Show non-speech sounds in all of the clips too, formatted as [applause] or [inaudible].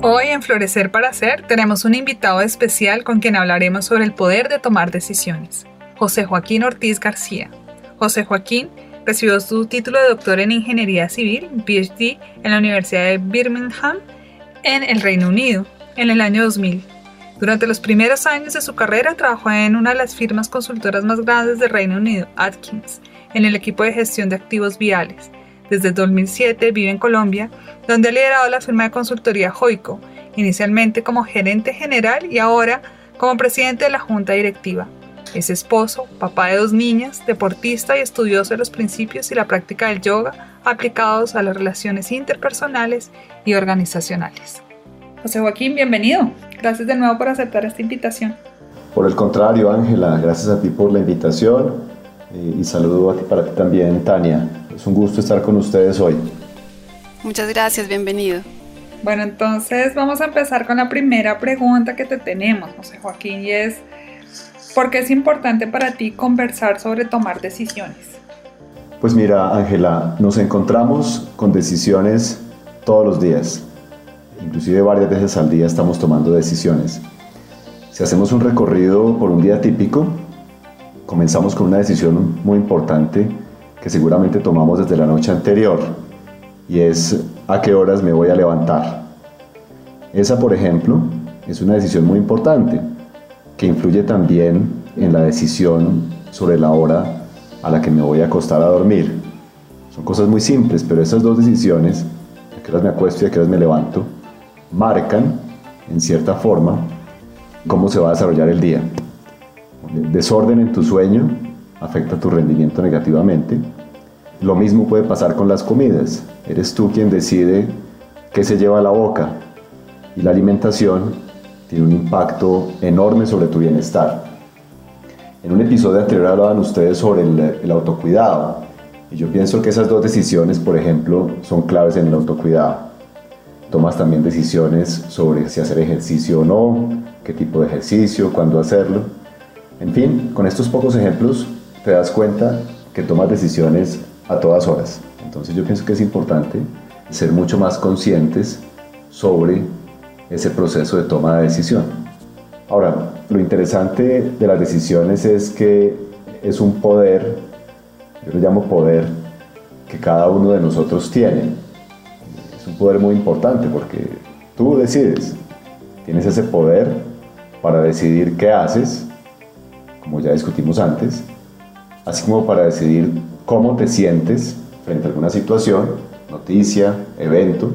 Hoy en Florecer para Hacer tenemos un invitado especial con quien hablaremos sobre el poder de tomar decisiones, José Joaquín Ortiz García. José Joaquín recibió su título de doctor en Ingeniería Civil, PhD, en la Universidad de Birmingham, en el Reino Unido, en el año 2000. Durante los primeros años de su carrera trabajó en una de las firmas consultoras más grandes del Reino Unido, Atkins, en el equipo de gestión de activos viales. Desde 2007 vive en Colombia, donde ha liderado la firma de consultoría Joico, inicialmente como gerente general y ahora como presidente de la junta directiva. Es esposo, papá de dos niñas, deportista y estudioso de los principios y la práctica del yoga aplicados a las relaciones interpersonales y organizacionales. José Joaquín, bienvenido. Gracias de nuevo por aceptar esta invitación. Por el contrario, Ángela, gracias a ti por la invitación eh, y saludo a ti para ti también, Tania. Es un gusto estar con ustedes hoy. Muchas gracias, bienvenido. Bueno, entonces vamos a empezar con la primera pregunta que te tenemos, José Joaquín, y es, ¿por qué es importante para ti conversar sobre tomar decisiones? Pues mira, Ángela, nos encontramos con decisiones todos los días. Inclusive varias veces al día estamos tomando decisiones. Si hacemos un recorrido por un día típico, comenzamos con una decisión muy importante seguramente tomamos desde la noche anterior y es a qué horas me voy a levantar. Esa, por ejemplo, es una decisión muy importante que influye también en la decisión sobre la hora a la que me voy a acostar a dormir. Son cosas muy simples, pero esas dos decisiones, a qué horas me acuesto y a qué horas me levanto, marcan, en cierta forma, cómo se va a desarrollar el día. Desorden en tu sueño afecta tu rendimiento negativamente. Lo mismo puede pasar con las comidas. Eres tú quien decide qué se lleva a la boca. Y la alimentación tiene un impacto enorme sobre tu bienestar. En un episodio anterior hablaban ustedes sobre el, el autocuidado. Y yo pienso que esas dos decisiones, por ejemplo, son claves en el autocuidado. Tomas también decisiones sobre si hacer ejercicio o no, qué tipo de ejercicio, cuándo hacerlo. En fin, con estos pocos ejemplos te das cuenta que tomas decisiones a todas horas. Entonces yo pienso que es importante ser mucho más conscientes sobre ese proceso de toma de decisión. Ahora, lo interesante de las decisiones es que es un poder, yo lo llamo poder, que cada uno de nosotros tiene. Es un poder muy importante porque tú decides, tienes ese poder para decidir qué haces, como ya discutimos antes, así como para decidir cómo te sientes frente a alguna situación, noticia, evento,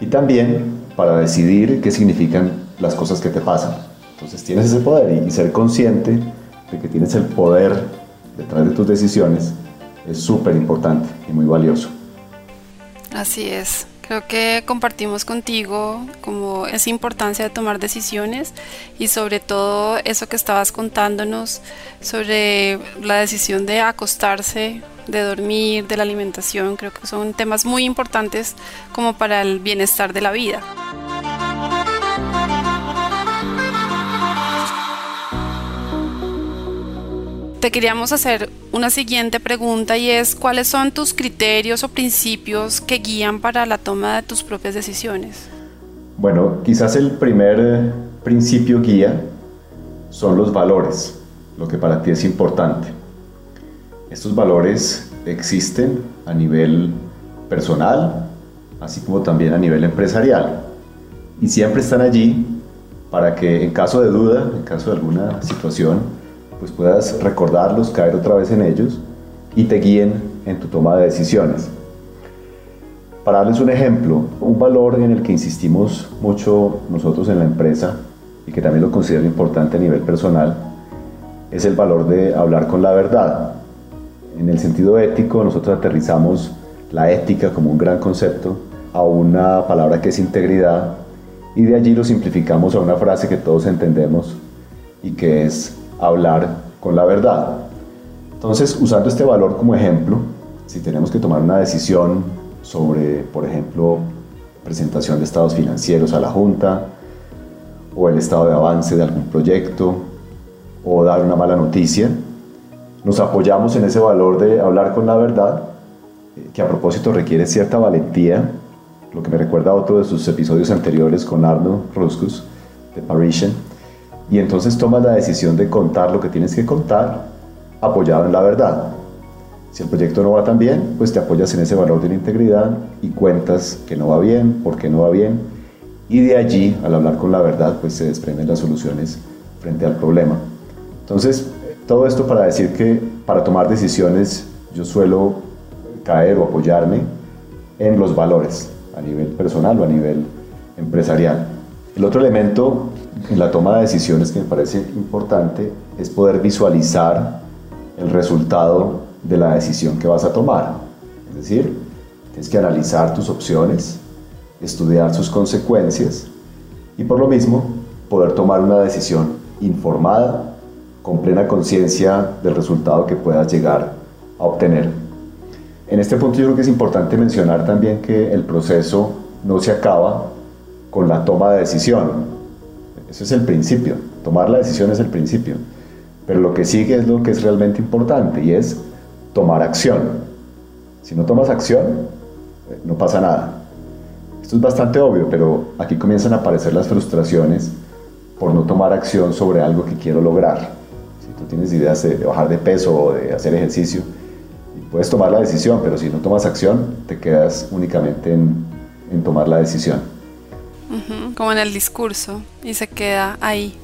y también para decidir qué significan las cosas que te pasan. Entonces tienes ese poder y, ser consciente de que tienes el poder detrás de tus decisiones es súper importante y muy valioso. Así es. Creo que compartimos contigo como esa importancia de tomar decisiones y sobre todo eso que estabas contándonos sobre la decisión de acostarse, de dormir, de la alimentación. Creo que son temas muy importantes como para el bienestar de la vida. Te queríamos hacer una siguiente pregunta y es cuáles son tus criterios o principios que guían para la toma de tus propias decisiones. Bueno, quizás el primer eh, principio guía son los valores, lo que para ti es importante. Estos valores existen a nivel personal, así como también a nivel empresarial, y siempre están allí para que en caso de duda, en caso de alguna situación, pues puedas recordarlos, caer otra vez en ellos y te guíen en tu toma de decisiones. Para darles un ejemplo, un valor en el que insistimos mucho nosotros en la empresa y que también lo considero importante a nivel personal, es el valor de hablar con la verdad. En el sentido ético, nosotros aterrizamos la ética como un gran concepto a una palabra que es integridad y de allí lo simplificamos a una frase que todos entendemos y que es hablar con la verdad. Entonces, usando este valor como ejemplo, si tenemos que tomar una decisión sobre, por ejemplo, presentación de estados financieros a la Junta, o el estado de avance de algún proyecto, o dar una mala noticia, nos apoyamos en ese valor de hablar con la verdad, eh, que a propósito requiere cierta valentía, lo que me recuerda a otro de sus episodios anteriores con Arno Ruskus, de Parisian, y entonces tomas la decisión de contar lo que tienes que contar apoyado en la verdad. Si el proyecto no va tan bien, pues te apoyas en ese valor de la integridad y cuentas que no va bien, por qué no va bien, y de allí, al hablar con la verdad, pues se desprenden las soluciones frente al problema. Entonces, todo esto para decir que para tomar decisiones yo suelo caer o apoyarme en los valores a nivel personal o a nivel empresarial. El otro elemento en la toma de decisiones que me parece importante es poder visualizar el resultado de la decisión que vas a tomar. Es decir, tienes que analizar tus opciones, estudiar sus consecuencias y por lo mismo poder tomar una decisión informada, con plena conciencia del resultado que puedas llegar a obtener. En este punto yo creo que es importante mencionar también que el proceso no se acaba con la toma de decisión. Ese es el principio. Tomar la decisión es el principio. Pero lo que sigue es lo que es realmente importante y es tomar acción. Si no tomas acción, no pasa nada. Esto es bastante obvio, pero aquí comienzan a aparecer las frustraciones por no tomar acción sobre algo que quiero lograr. Si tú tienes ideas de bajar de peso o de hacer ejercicio, puedes tomar la decisión, pero si no tomas acción, te quedas únicamente en, en tomar la decisión. Como en el discurso, y se queda ahí.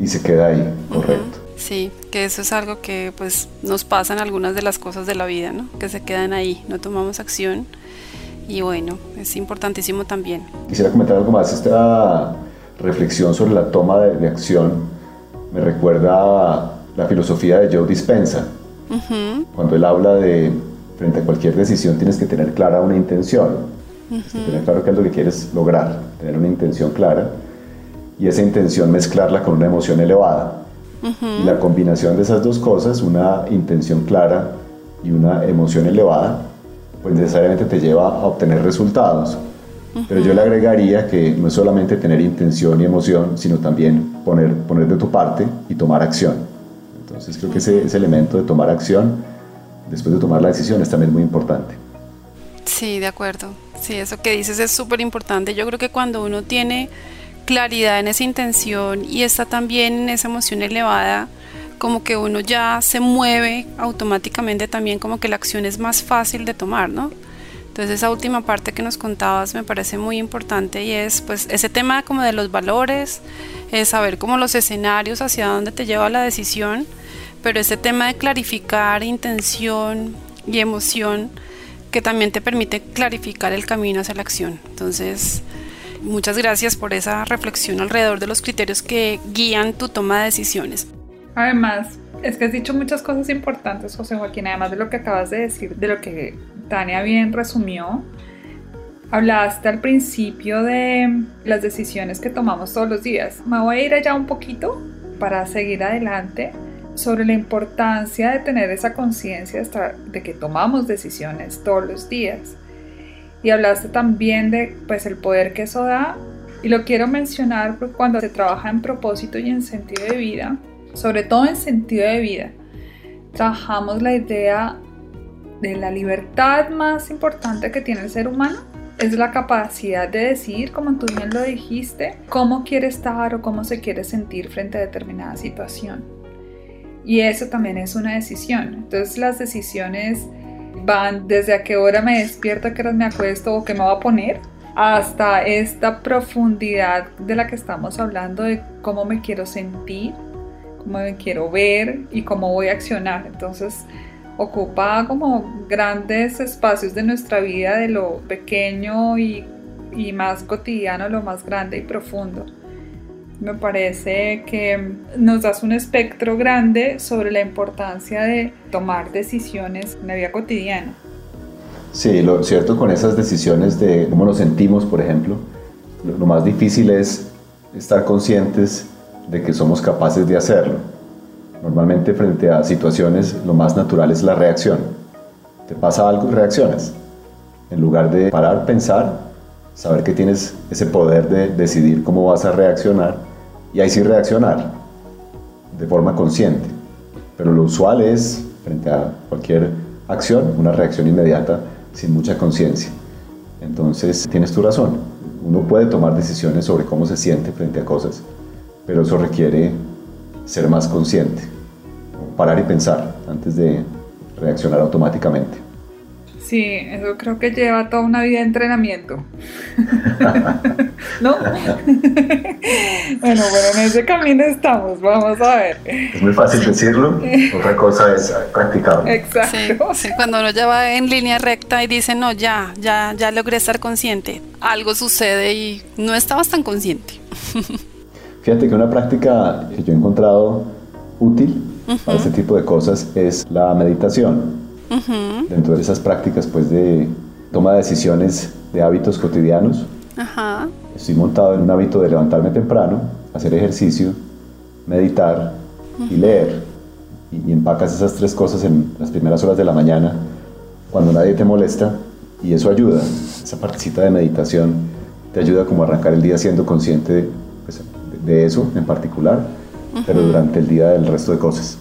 Y se queda ahí, correcto. Sí, que eso es algo que pues nos pasa en algunas de las cosas de la vida, ¿no? Que se quedan ahí, no tomamos acción y bueno, es importantísimo también. Quisiera comentar algo más, esta reflexión sobre la toma de, acción me recuerda la filosofía de Joe Dispensa, cuando él habla de frente a cualquier decisión tienes que tener clara una intención, tener claro qué es lo que quieres lograr, tener una intención clara y esa intención mezclarla con una emoción elevada. Y la combinación de esas dos cosas, una intención clara y una emoción elevada, pues necesariamente te lleva a obtener resultados. Pero yo le agregaría que no es solamente tener intención y emoción, sino también poner, poner de tu parte y tomar acción. Entonces creo que ese, ese elemento de tomar acción después de tomar la decisión es también muy importante. Sí, de acuerdo. Sí, eso que dices es súper importante. Yo creo que cuando uno tiene claridad en esa intención y está también en esa emoción elevada, como que uno ya se mueve automáticamente también, como que la acción es más fácil de tomar, ¿no? Entonces esa última parte que nos contabas me parece muy importante y es pues ese tema como de los valores, es saber como los escenarios hacia dónde te lleva la decisión, pero ese tema de clarificar intención y emoción que también te permite clarificar el camino hacia la acción. Entonces, Muchas gracias por esa reflexión alrededor de los criterios que guían tu toma de decisiones. Además, es que has dicho muchas cosas importantes, José Joaquín, además de lo que acabas de decir, de lo que Tania bien resumió. Hablaste al principio de las decisiones que tomamos todos los días. Me voy a ir allá un poquito para seguir adelante sobre la importancia de tener esa conciencia de que tomamos decisiones todos los días. Y hablaste también de pues el poder que eso da. Y lo quiero mencionar cuando se trabaja en propósito y en sentido de vida, sobre todo en sentido de vida, trabajamos la idea de la libertad más importante que tiene el ser humano. Es la capacidad de decidir, como tú bien lo dijiste, cómo quiere estar o cómo se quiere sentir frente a determinada situación. Y eso también es una decisión. Entonces las decisiones van desde a qué hora me despierto, a qué hora me acuesto o qué me voy a poner, hasta esta profundidad de la que estamos hablando de cómo me quiero sentir, cómo me quiero ver y cómo voy a accionar. Entonces, ocupa como grandes espacios de nuestra vida, de lo pequeño y, y más cotidiano, lo más grande y profundo. Me parece que nos das un espectro grande sobre la importancia de tomar decisiones en la vida cotidiana. Sí, lo cierto con esas decisiones de cómo nos sentimos, por ejemplo, lo, más difícil es estar conscientes de que somos capaces de hacerlo. Normalmente frente a situaciones lo más natural es la reacción. Te pasa algo y reaccionas. En lugar de parar, pensar, saber que tienes ese poder de decidir cómo vas a reaccionar y ahí sí reaccionar de forma consciente. Pero lo usual es, frente a cualquier acción, una reacción inmediata sin mucha conciencia. Entonces, tienes tu razón. Uno puede tomar decisiones sobre cómo se siente frente a cosas, pero eso requiere ser más consciente, parar y pensar antes de reaccionar automáticamente. Sí, eso creo que lleva toda una vida de entrenamiento. [laughs] ¿No? [laughs] bueno, bueno, en ese camino estamos, vamos a ver. Es muy fácil decirlo, [laughs] otra cosa es practicarlo. Exacto. Sí, cuando uno ya va en línea recta y dice, no, ya, ya, ya logré estar consciente, algo sucede y no estabas tan consciente. Fíjate que una práctica que yo he encontrado útil para este tipo de cosas es la meditación. Dentro de esas prácticas pues de toma de decisiones de hábitos cotidianos, estoy montado en un hábito de levantarme temprano, hacer ejercicio, meditar y leer. Y, empacas esas tres cosas en las primeras horas de la mañana, cuando nadie te molesta, y eso ayuda. Esa partecita de meditación te ayuda como a arrancar el día siendo consciente de, pues, eso en particular, pero durante el día del resto de cosas.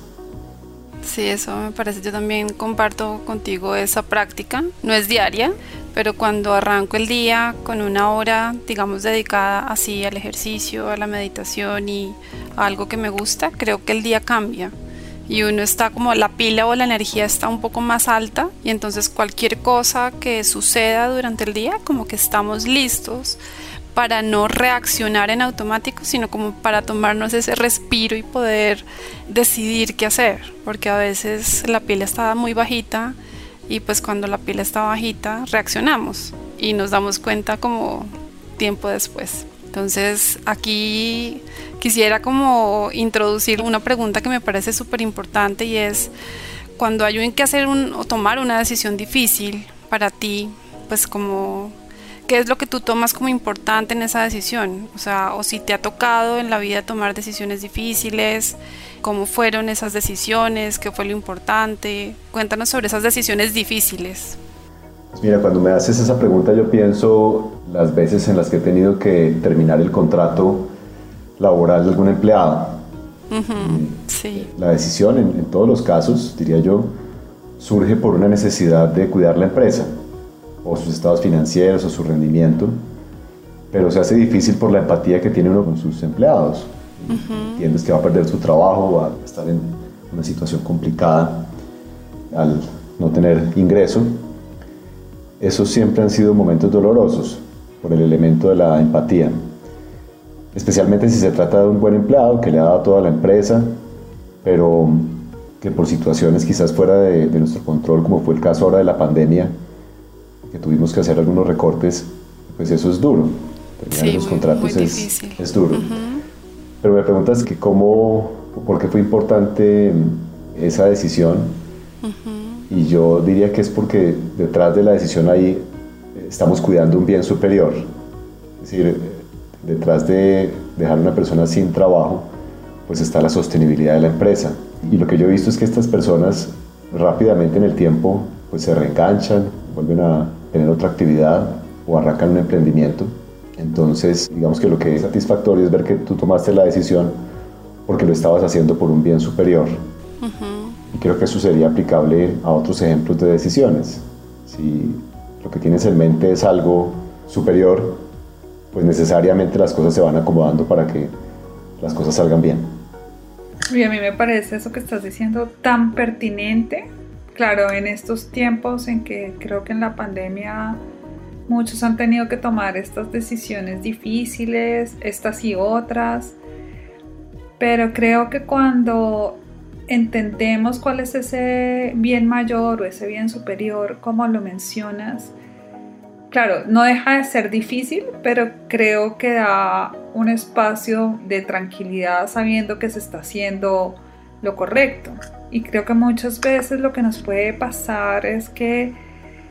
Sí, eso me parece. Yo también comparto contigo esa práctica. No es diaria, pero cuando arranco el día con una hora, digamos, dedicada así al ejercicio, a la meditación y a algo que me gusta, creo que el día cambia. Y uno está como la pila o la energía está un poco más alta y entonces cualquier cosa que suceda durante el día, como que estamos listos para no reaccionar en automático, sino como para tomarnos ese respiro y poder decidir qué hacer, porque a veces la piel está muy bajita y pues cuando la piel está bajita reaccionamos y nos damos cuenta como tiempo después. Entonces aquí quisiera como introducir una pregunta que me parece súper importante y es cuando hay que hacer un, o tomar una decisión difícil para ti, pues como ¿Qué es lo que tú tomas como importante en esa decisión? O sea, o si te ha tocado en la vida tomar decisiones difíciles, cómo fueron esas decisiones, qué fue lo importante. Cuéntanos sobre esas decisiones difíciles. Pues mira, cuando me haces esa pregunta yo pienso las veces en las que he tenido que terminar el contrato laboral de algún empleado. sí. La decisión en todos los casos, diría yo, surge por una necesidad de cuidar la empresa o sus estados financieros o su rendimiento, pero se hace difícil por la empatía que tiene uno con sus empleados. Entiendes que va a perder su trabajo, va a estar en una situación complicada al no tener ingreso. Esos siempre han sido momentos dolorosos por el elemento de la empatía, especialmente si se trata de un buen empleado que le ha dado toda la empresa, pero que por situaciones quizás fuera de, de nuestro control, como fue el caso ahora de la pandemia, que tuvimos que hacer algunos recortes, pues eso es duro. Terminar los contratos es, es, duro. Pero me preguntas que cómo, por qué fue importante esa decisión. Y yo diría que es porque detrás de la decisión ahí estamos cuidando un bien superior. Es decir, detrás de dejar a una persona sin trabajo, pues está la sostenibilidad de la empresa. Y lo que yo he visto es que estas personas rápidamente en el tiempo pues se reenganchan, vuelven a tener otra actividad o arrancan un emprendimiento. Entonces, digamos que lo que es satisfactorio es ver que tú tomaste la decisión porque lo estabas haciendo por un bien superior. Y creo que eso sería aplicable a otros ejemplos de decisiones. Si lo que tienes en mente es algo superior, pues necesariamente las cosas se van acomodando para que las cosas salgan bien. Y a mí me parece eso que estás diciendo tan pertinente Claro, en estos tiempos en que creo que en la pandemia muchos han tenido que tomar estas decisiones difíciles, estas y otras, pero creo que cuando entendemos cuál es ese bien mayor o ese bien superior, como lo mencionas, claro, no deja de ser difícil, pero creo que da un espacio de tranquilidad sabiendo que se está haciendo lo correcto. Y creo que muchas veces lo que nos puede pasar es que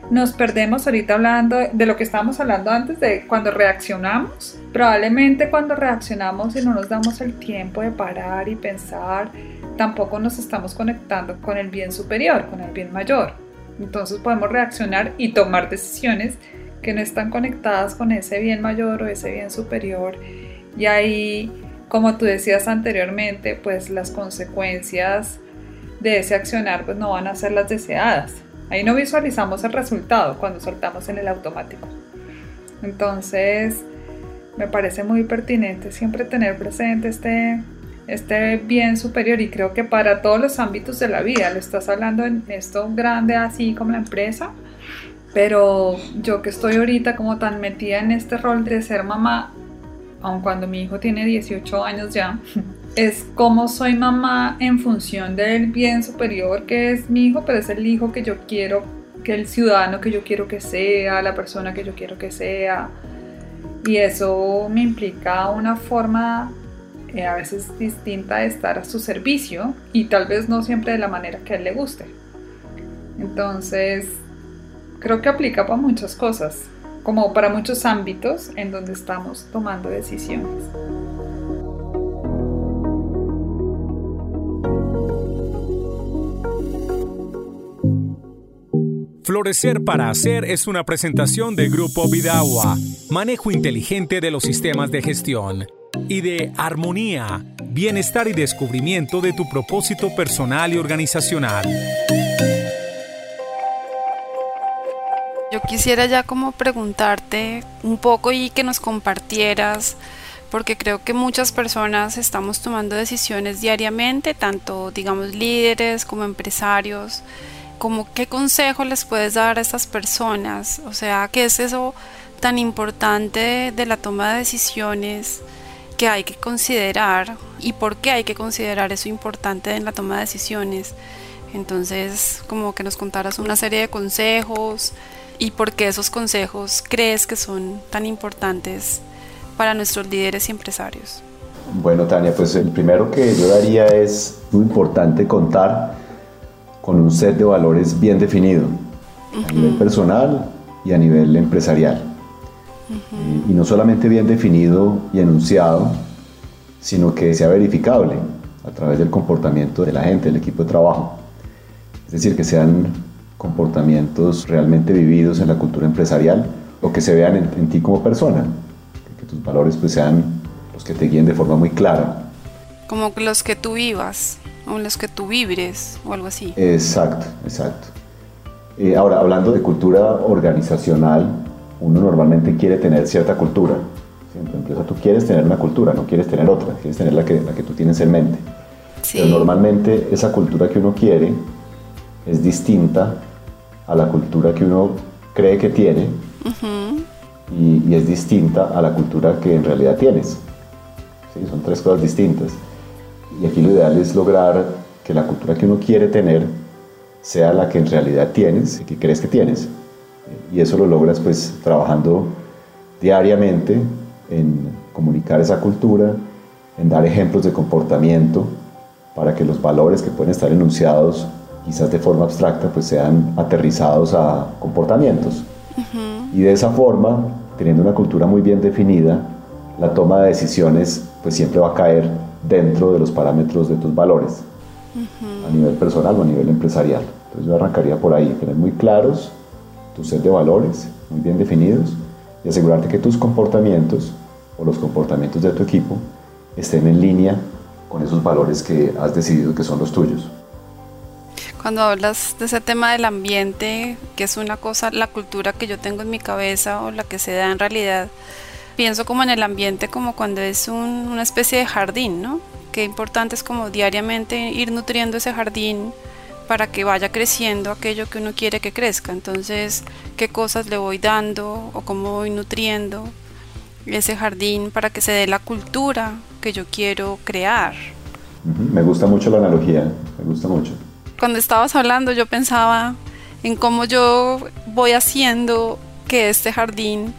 nos perdemos ahorita hablando de lo que estábamos hablando antes de cuando reaccionamos. Probablemente cuando reaccionamos y no nos damos el tiempo de parar y pensar, tampoco nos estamos conectando con el bien superior, con el bien mayor. Entonces podemos reaccionar y tomar decisiones que no están conectadas con ese bien mayor o ese bien superior. Y ahí, como tú decías anteriormente, pues las consecuencias de ese accionar pues no van a ser las deseadas. Ahí no visualizamos el resultado cuando soltamos en el automático. Entonces, me parece muy pertinente siempre tener presente este, este bien superior y creo que para todos los ámbitos de la vida, lo estás hablando en esto grande así como la empresa, pero yo que estoy ahorita como tan metida en este rol de ser mamá, aun cuando mi hijo tiene 18 años ya, [laughs] es como soy mamá en función del bien superior que es mi hijo, pero es el hijo que yo quiero, que el ciudadano que yo quiero que sea, la persona que yo quiero que sea. Y eso me implica una forma eh, a veces distinta de estar a su servicio y tal vez no siempre de la manera que a él le guste. Entonces, creo que aplica para muchas cosas, como para muchos ámbitos en donde estamos tomando decisiones. Florecer para Hacer es una presentación de Grupo Vidagua, manejo inteligente de los sistemas de gestión, y de Armonía, bienestar y descubrimiento de tu propósito personal y organizacional. Yo quisiera ya como preguntarte un poco y que nos compartieras, porque creo que muchas personas estamos tomando decisiones diariamente, tanto digamos líderes como empresarios, como qué consejo les puedes dar a estas personas, o sea, qué es eso tan importante de la toma de decisiones que hay que considerar y por qué hay que considerar eso importante en la toma de decisiones. Entonces, como que nos contaras una serie de consejos y por qué esos consejos crees que son tan importantes para nuestros líderes y empresarios. Bueno, Tania, pues el primero que yo daría es muy importante contar con un set de valores bien definido, a nivel personal y a nivel empresarial. y, no solamente bien definido y enunciado, sino que sea verificable a través del comportamiento de la gente, del equipo de trabajo. Es decir, que sean comportamientos realmente vividos en la cultura empresarial o que se vean en, ti como persona, que, tus valores pues sean los que te guíen de forma muy clara. Como los que tú vivas o los que tú vibres o algo así. Exacto, exacto. Eh, ahora, hablando de cultura organizacional, uno normalmente quiere tener cierta cultura. En tu empresa tú quieres tener una cultura, no quieres tener otra, quieres tener la que, la que tú tienes en mente. Pero normalmente esa cultura que uno quiere es distinta a la cultura que uno cree que tiene y, y, es distinta a la cultura que en realidad tienes. ¿Sí? Son tres cosas distintas. Y aquí lo ideal es lograr que la cultura que uno quiere tener sea la que en realidad tienes y que crees que tienes. Y eso lo logras pues trabajando diariamente en comunicar esa cultura, en dar ejemplos de comportamiento para que los valores que pueden estar enunciados quizás de forma abstracta pues sean aterrizados a comportamientos. Y de esa forma, teniendo una cultura muy bien definida, la toma de decisiones pues siempre va a caer dentro de los parámetros de tus valores, a nivel personal o a nivel empresarial. Entonces yo arrancaría por ahí, tener muy claros tu set de valores, muy bien definidos, y asegurarte que tus comportamientos o los comportamientos de tu equipo estén en línea con esos valores que has decidido que son los tuyos. Cuando hablas de ese tema del ambiente, que es una cosa, la cultura que yo tengo en mi cabeza o la que se da en realidad, pienso como en el ambiente como cuando es una especie de jardín, ¿no? Qué importante es como diariamente ir nutriendo ese jardín para que vaya creciendo aquello que uno quiere que crezca. Entonces, qué cosas le voy dando o cómo voy nutriendo ese jardín para que se dé la cultura que yo quiero crear. Me gusta mucho la analogía, me gusta mucho. Cuando estabas hablando yo pensaba en cómo yo voy haciendo que este jardín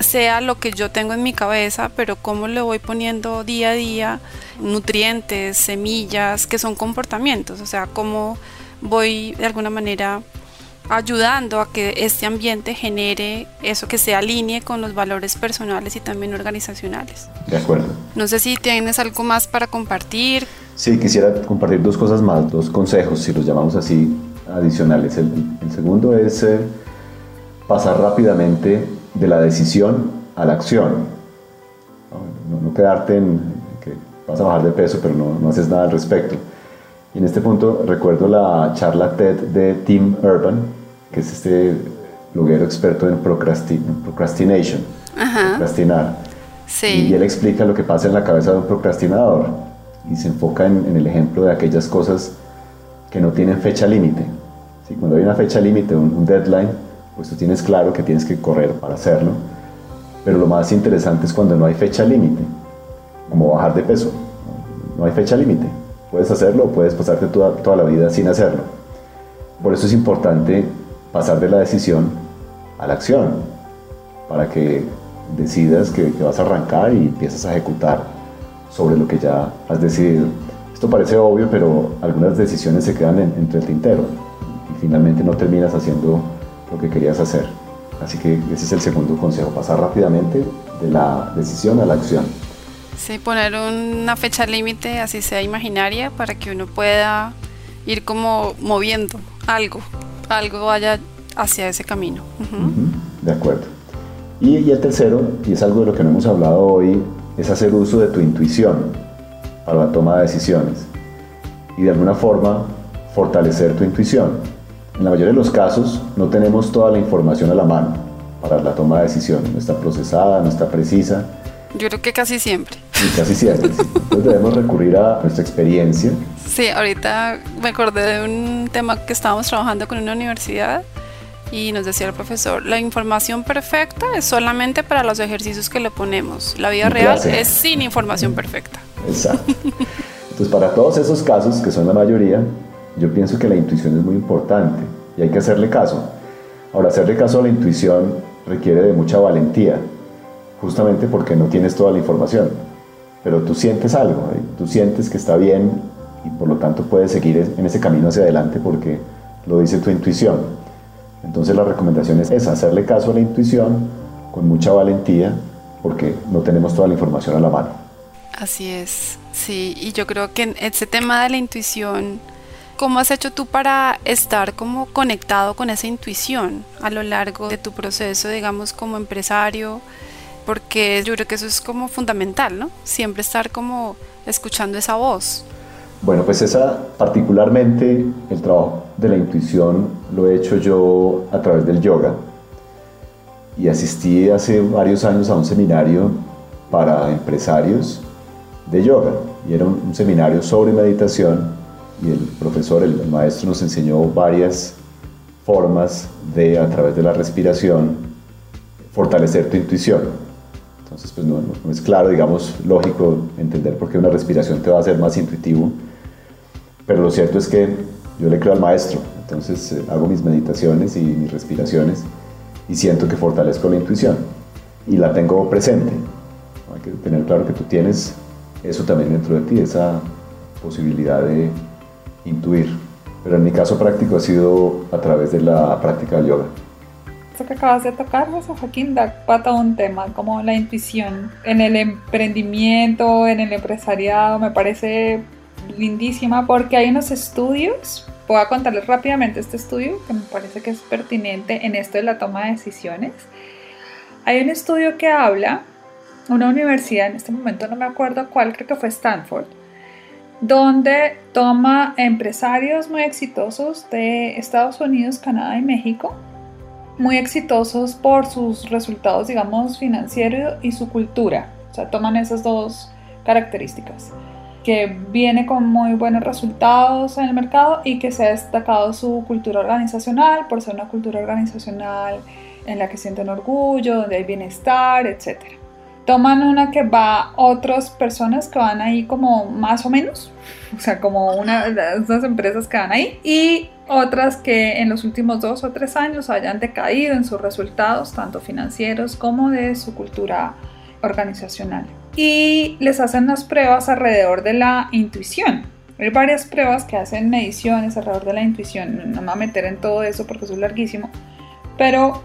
sea lo que yo tengo en mi cabeza, pero cómo le voy poniendo día a día nutrientes, semillas, que son comportamientos, o sea, cómo voy de alguna manera ayudando a que este ambiente genere eso que se alinee con los valores personales y también organizacionales. De acuerdo. No sé si tienes algo más para compartir. Sí, quisiera compartir dos cosas más, dos consejos, si los llamamos así, adicionales. El, segundo es eh, pasar rápidamente de la decisión a la acción. No, quedarte en que vas a bajar de peso, pero no, no haces nada al respecto. Y en este punto recuerdo la charla TED de Tim Urban, que es este bloguero experto en procrastination, procrastinar. Sí. Y él explica lo que pasa en la cabeza de un procrastinador y se enfoca en, el ejemplo de aquellas cosas que no tienen fecha límite. ¿Sí? Cuando hay una fecha límite, un, deadline, pues tú tienes claro que tienes que correr para hacerlo. Pero lo más interesante es cuando no hay fecha límite, como bajar de peso. No hay fecha límite. Puedes hacerlo o puedes pasarte toda, toda la vida sin hacerlo. Por eso es importante pasar de la decisión a la acción, para que decidas que, vas a arrancar y empiezas a ejecutar sobre lo que ya has decidido. Esto parece obvio, pero algunas decisiones se quedan entre el tintero y finalmente no terminas haciendo lo que querías hacer. Así que ese es el segundo consejo, pasar rápidamente de la decisión a la acción. Sí, poner una fecha límite, así sea imaginaria, para que uno pueda ir como moviendo algo, algo vaya hacia ese camino. De acuerdo. Y, y, el tercero, y es algo de lo que no hemos hablado hoy, es hacer uso de tu intuición para la toma de decisiones y de alguna forma fortalecer tu intuición. En la mayoría de los casos no tenemos toda la información a la mano para la toma de decisiones, no está procesada, no está precisa yo creo que casi siempre. Sí, casi siempre. [laughs] Entonces debemos recurrir a nuestra experiencia. Sí, ahorita me acordé de un tema que estábamos trabajando con una universidad y nos decía el profesor, la información perfecta es solamente para los ejercicios que le ponemos. La vida real es sin información perfecta. Exacto. [laughs] Entonces, para todos esos casos, que son la mayoría, yo pienso que la intuición es muy importante y hay que hacerle caso. Ahora, hacerle caso a la intuición requiere de mucha valentía justamente porque no tienes toda la información. Pero tú sientes algo, ¿eh? tú sientes que está bien y por lo tanto puedes seguir en ese camino hacia adelante porque lo dice tu intuición. Entonces la recomendación es hacerle caso a la intuición con mucha valentía porque no tenemos toda la información a la mano. Así es, sí, y yo creo que en ese tema de la intuición, ¿cómo has hecho tú para estar como conectado con esa intuición a lo largo de tu proceso, digamos, como empresario? porque yo creo que eso es como fundamental, ¿no? Siempre estar como escuchando esa voz. Bueno, pues esa particularmente el trabajo de la intuición lo he hecho yo a través del yoga y asistí hace varios años a un seminario para empresarios de yoga y era un, seminario sobre meditación y el profesor, el, maestro nos enseñó varias formas de a través de la respiración fortalecer tu intuición. Entonces, pues no, es claro, digamos, lógico entender por qué una respiración te va a hacer más intuitivo. Pero lo cierto es que yo le creo al maestro. Entonces eh, hago mis meditaciones y mis respiraciones y siento que fortalezco la intuición y la tengo presente. Hay que tener claro que tú tienes eso también dentro de ti, esa posibilidad de intuir. Pero en mi caso práctico ha sido a través de la práctica del yoga. Esto que acabas de tocar, José Joaquín, da pata un tema como la intuición en el emprendimiento, en el empresariado, me parece lindísima porque hay unos estudios, voy a contarles rápidamente este estudio que me parece que es pertinente en esto de la toma de decisiones. Hay un estudio que habla, una universidad, en este momento no me acuerdo cuál, creo que fue Stanford, donde toma empresarios muy exitosos de Estados Unidos, Canadá y México muy exitosos por sus resultados, digamos, financieros y su cultura. O sea, toman esas dos características. Que viene con muy buenos resultados en el mercado y que se ha destacado su cultura organizacional por ser una cultura organizacional en la que sienten orgullo, donde hay bienestar, etc. Toman una que va otras personas que van ahí como más o menos, o sea, como una, unas empresas que van ahí, y otras que en los últimos dos o tres años hayan decaído en sus resultados, tanto financieros como de su cultura organizacional. Y les hacen unas pruebas alrededor de la intuición. Hay varias pruebas que hacen mediciones alrededor de la intuición. No me voy a meter en todo eso porque eso es larguísimo. Pero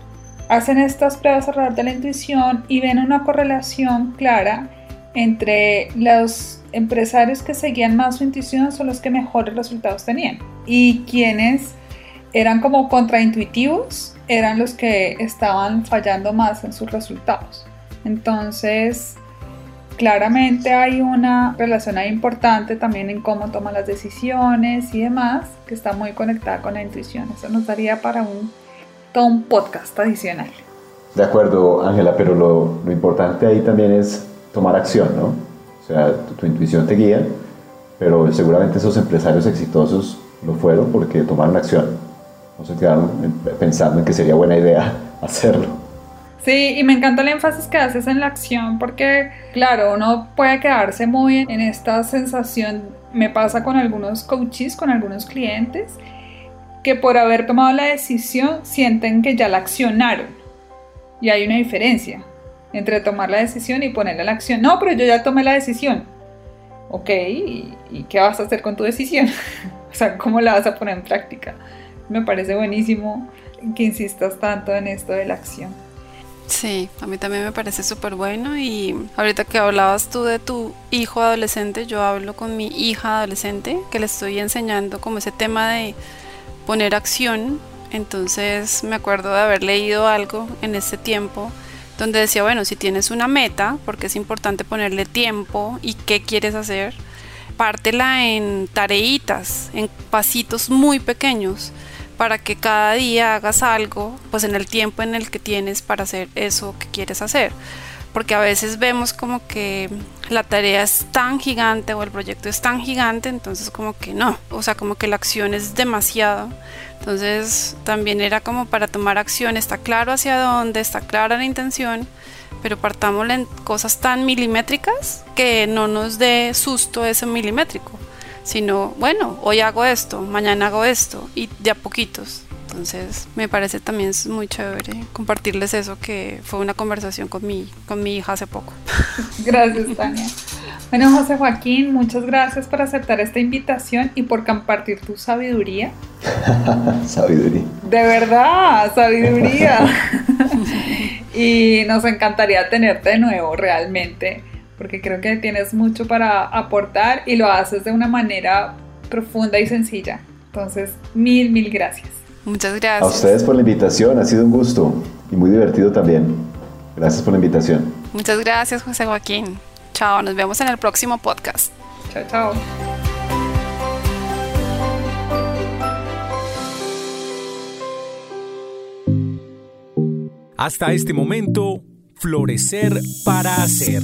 hacen estas pruebas alrededor de la intuición y ven una correlación clara entre los empresarios que seguían más su intuición son los que mejores resultados tenían y quienes eran como contraintuitivos eran los que estaban fallando más en sus resultados. Entonces, claramente hay una relación ahí importante también en cómo toman las decisiones y demás, que está muy conectada con la intuición. Eso nos daría para un, todo un podcast adicional. De acuerdo, Ángela, pero lo, lo, importante ahí también es tomar acción, ¿no? O sea, tu, tu intuición te guía, pero seguramente esos empresarios exitosos lo fueron porque tomaron acción no se quedaron pensando en que sería buena idea [laughs] hacerlo. Sí, y me encanta el énfasis que haces en la acción porque, claro, uno puede quedarse muy en esta sensación, me pasa con algunos coaches, con algunos clientes, que por haber tomado la decisión sienten que ya la accionaron. Y hay una diferencia entre tomar la decisión y ponerla en la acción. No, pero yo ya tomé la decisión. Ok, ¿y, y qué vas a hacer con tu decisión? [laughs] o sea, ¿cómo la vas a poner en práctica? me parece buenísimo que insistas tanto en esto de la acción. Sí, a mí también me parece súper bueno y ahorita que hablabas tú de tu hijo adolescente, yo hablo con mi hija adolescente que le estoy enseñando como ese tema de poner acción. Entonces me acuerdo de haber leído algo en ese tiempo donde decía, bueno, si tienes una meta, porque es importante ponerle tiempo y qué quieres hacer, pártela en tareitas, en pasitos muy pequeños para que cada día hagas algo, pues en el tiempo en el que tienes para hacer eso que quieres hacer. Porque a veces vemos como que la tarea es tan gigante o el proyecto es tan gigante, entonces como que no, o sea, como que la acción es demasiado. Entonces también era como para tomar acción, está claro hacia dónde, está clara la intención, pero partámosle en cosas tan milimétricas que no nos dé susto ese milimétrico sino, bueno, hoy hago esto, mañana hago esto, y de a poquitos. Entonces me parece también muy chévere compartirles eso, que fue una conversación con mi, con mi hija hace poco. [laughs] Gracias, Tania. Bueno, José Joaquín, muchas gracias por aceptar esta invitación y por compartir tu sabiduría. [laughs] sabiduría. De verdad, sabiduría. [laughs] y nos encantaría tenerte de nuevo, realmente porque creo que tienes mucho para aportar y lo haces de una manera profunda y sencilla. Entonces, mil, mil gracias. Muchas gracias. A ustedes por la invitación, ha sido un gusto y muy divertido también. Gracias por la invitación. Muchas gracias, José Joaquín. Chao, nos vemos en el próximo podcast. Chao, chao. Hasta este momento, florecer para hacer